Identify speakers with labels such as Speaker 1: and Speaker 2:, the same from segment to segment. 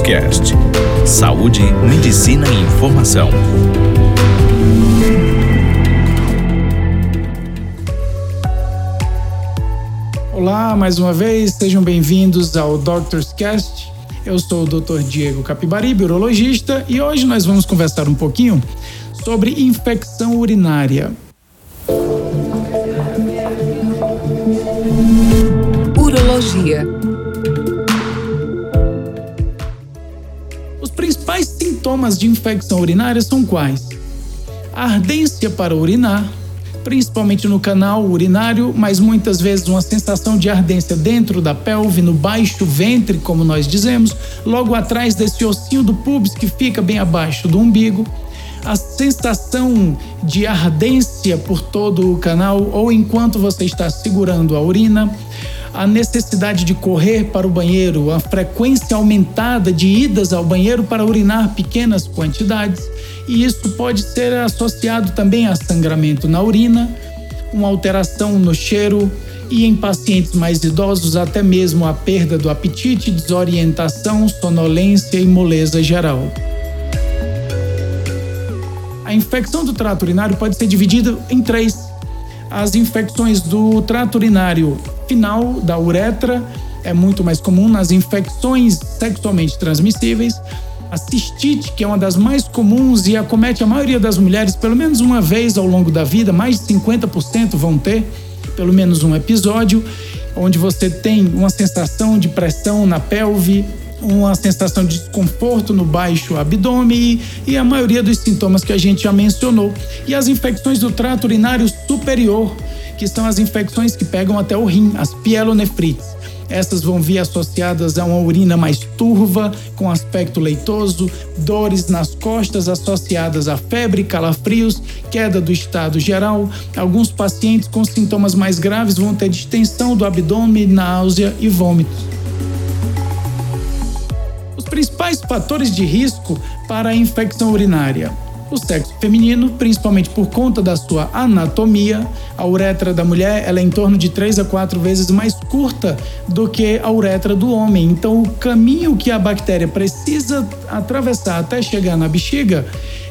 Speaker 1: Cast. Saúde, medicina e informação.
Speaker 2: Olá, mais uma vez, sejam bem-vindos ao Doctors Cast. Eu sou o Dr. Diego Capibari, urologista, e hoje nós vamos conversar um pouquinho sobre infecção urinária.
Speaker 3: Urologia.
Speaker 2: Sintomas de infecção urinária são quais? ardência para urinar, principalmente no canal urinário, mas muitas vezes uma sensação de ardência dentro da pelve, no baixo ventre, como nós dizemos, logo atrás desse ossinho do pubis que fica bem abaixo do umbigo. A sensação de ardência por todo o canal ou enquanto você está segurando a urina, a necessidade de correr para o banheiro, a frequência aumentada de idas ao banheiro para urinar pequenas quantidades, e isso pode ser associado também a sangramento na urina, uma alteração no cheiro e em pacientes mais idosos até mesmo a perda do apetite, desorientação, sonolência e moleza geral. A infecção do trato urinário pode ser dividida em três: as infecções do trato urinário final da uretra é muito mais comum nas infecções sexualmente transmissíveis. A cistite, que é uma das mais comuns e acomete a maioria das mulheres pelo menos uma vez ao longo da vida, mais de 50% vão ter pelo menos um episódio, onde você tem uma sensação de pressão na pelve, uma sensação de desconforto no baixo abdômen e, a maioria dos sintomas que a gente já mencionou. E as infecções do trato urinário superior, que são as infecções que pegam até o rim, as pielonefrites. Essas vão vir associadas a uma urina mais turva, com aspecto leitoso, dores nas costas associadas a febre, calafrios, queda do estado geral. Alguns pacientes com sintomas mais graves vão ter distensão do abdômen, náusea e vômitos. Principais fatores de risco para a infecção urinária o sexo feminino, principalmente por conta da sua anatomia. A uretra da mulher ela é em torno de 3 a 4 vezes mais curta do que a uretra do homem. Então, o caminho que a bactéria precisa atravessar até chegar na bexiga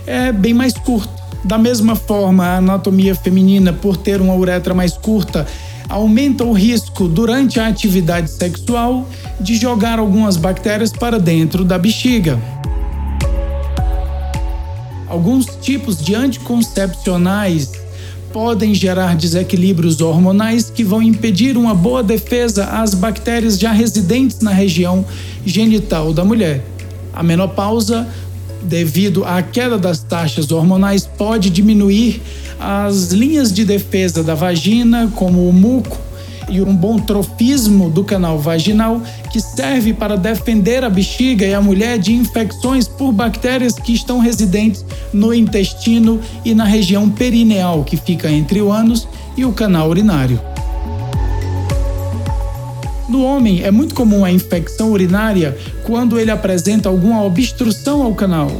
Speaker 2: é bem mais curto. Da mesma forma, a anatomia feminina, por ter uma uretra mais curta, aumenta o risco durante a atividade sexual de jogar algumas bactérias para dentro da bexiga. Alguns tipos de anticoncepcionais podem gerar desequilíbrios hormonais que vão impedir uma boa defesa às bactérias já residentes na região genital da mulher. A menopausa, devido à queda das taxas hormonais, pode diminuir as linhas de defesa da vagina, como o muco, e um bom trofismo do canal vaginal que serve para defender a bexiga e a mulher de infecções por bactérias que estão residentes no intestino e na região perineal que fica entre o ânus e o canal urinário. No homem, é muito comum a infecção urinária quando ele apresenta alguma obstrução ao canal.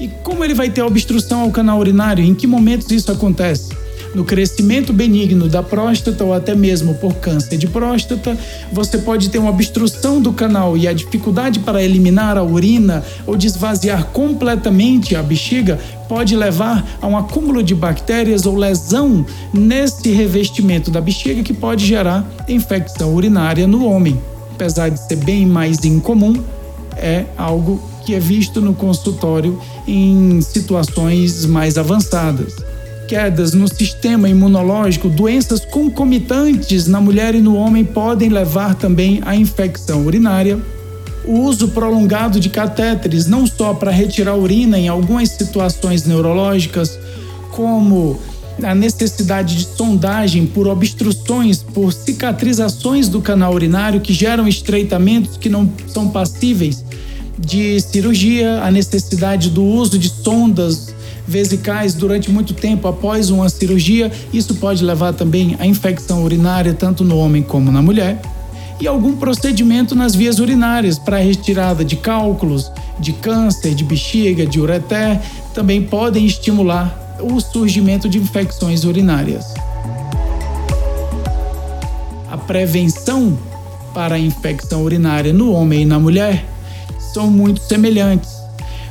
Speaker 2: E como ele vai ter obstrução ao canal urinário? Em que momentos isso acontece? no crescimento benigno da próstata ou até mesmo por câncer de próstata, você pode ter uma obstrução do canal e a dificuldade para eliminar a urina ou desvaziar completamente a bexiga pode levar a um acúmulo de bactérias ou lesão nesse revestimento da bexiga que pode gerar infecção urinária no homem. Apesar de ser bem mais incomum, é algo que é visto no consultório em situações mais avançadas quedas no sistema imunológico, doenças concomitantes na mulher e no homem podem levar também à infecção urinária. O uso prolongado de catéteres, não só para retirar urina em algumas situações neurológicas, como a necessidade de sondagem por obstruções, por cicatrizações do canal urinário que geram estreitamentos que não são passíveis de cirurgia, a necessidade do uso de sondas vesicais durante muito tempo após uma cirurgia. Isso pode levar também à infecção urinária, tanto no homem como na mulher. E algum procedimento nas vias urinárias para retirada de cálculos, de câncer, de bexiga, de ureter, também podem estimular o surgimento de infecções urinárias. A prevenção para a infecção urinária no homem e na mulher são muito semelhantes.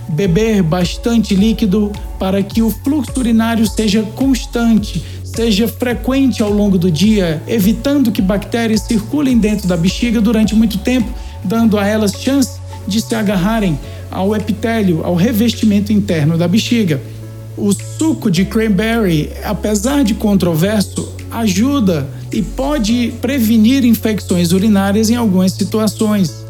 Speaker 2: Beber bastante líquido para que o fluxo urinário seja constante, seja frequente ao longo do dia, evitando que bactérias circulem dentro da bexiga durante muito tempo, dando a elas chance de se agarrarem ao epitélio, ao revestimento interno da bexiga. O suco de cranberry, apesar de controverso, ajuda e pode prevenir infecções urinárias em algumas situações.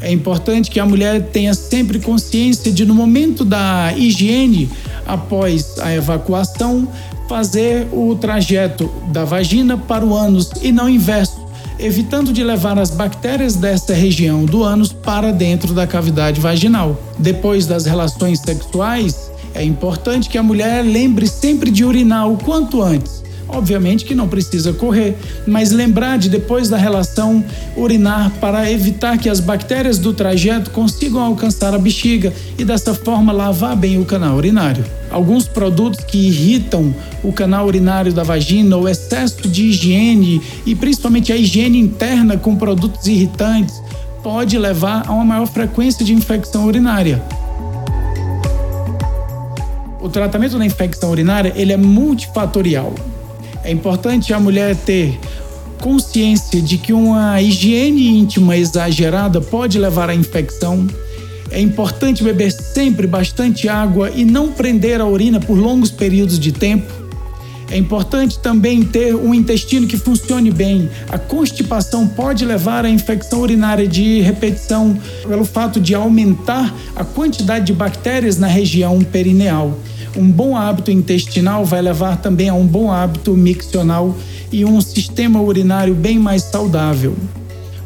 Speaker 2: É importante que a mulher tenha sempre consciência de, no momento da higiene, após a evacuação, fazer o trajeto da vagina para o ânus e não inverso, evitando de levar as bactérias desta região do ânus para dentro da cavidade vaginal. Depois das relações sexuais, é importante que a mulher lembre sempre de urinar o quanto antes. Obviamente que não precisa correr, mas lembrar de depois da relação urinar para evitar que as bactérias do trajeto consigam alcançar a bexiga e dessa forma lavar bem o canal urinário. Alguns produtos que irritam o canal urinário da vagina, o excesso de higiene e principalmente a higiene interna com produtos irritantes pode levar a uma maior frequência de infecção urinária. O tratamento da infecção urinária ele é multifatorial. É importante a mulher ter consciência de que uma higiene íntima exagerada pode levar à infecção. É importante beber sempre bastante água e não prender a urina por longos períodos de tempo. É importante também ter um intestino que funcione bem. A constipação pode levar à infecção urinária de repetição pelo fato de aumentar a quantidade de bactérias na região perineal. Um bom hábito intestinal vai levar também a um bom hábito miccional e um sistema urinário bem mais saudável.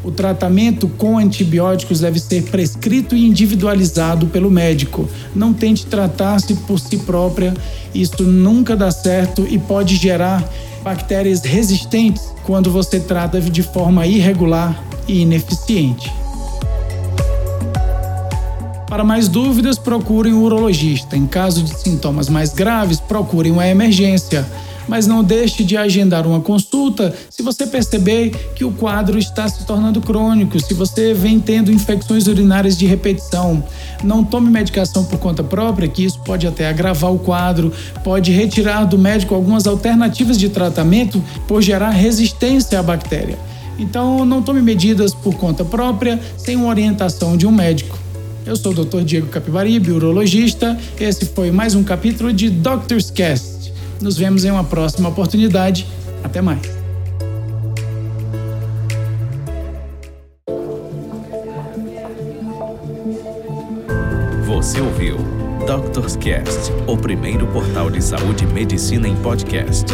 Speaker 2: O tratamento com antibióticos deve ser prescrito e individualizado pelo médico. Não tente tratar-se por si própria, isso nunca dá certo e pode gerar bactérias resistentes quando você trata de forma irregular e ineficiente. Para mais dúvidas, procurem um urologista. Em caso de sintomas mais graves, procurem uma emergência. Mas não deixe de agendar uma consulta se você perceber que o quadro está se tornando crônico, se você vem tendo infecções urinárias de repetição. Não tome medicação por conta própria, que isso pode até agravar o quadro, pode retirar do médico algumas alternativas de tratamento por gerar resistência à bactéria. Então, não tome medidas por conta própria sem uma orientação de um médico. Eu sou o Dr. Diego Capibaribe, urologista. Esse foi mais um capítulo de Doctor's Cast. Nos vemos em uma próxima oportunidade. Até mais.
Speaker 1: Você ouviu Doctor's Cast, o primeiro portal de saúde e medicina em podcast.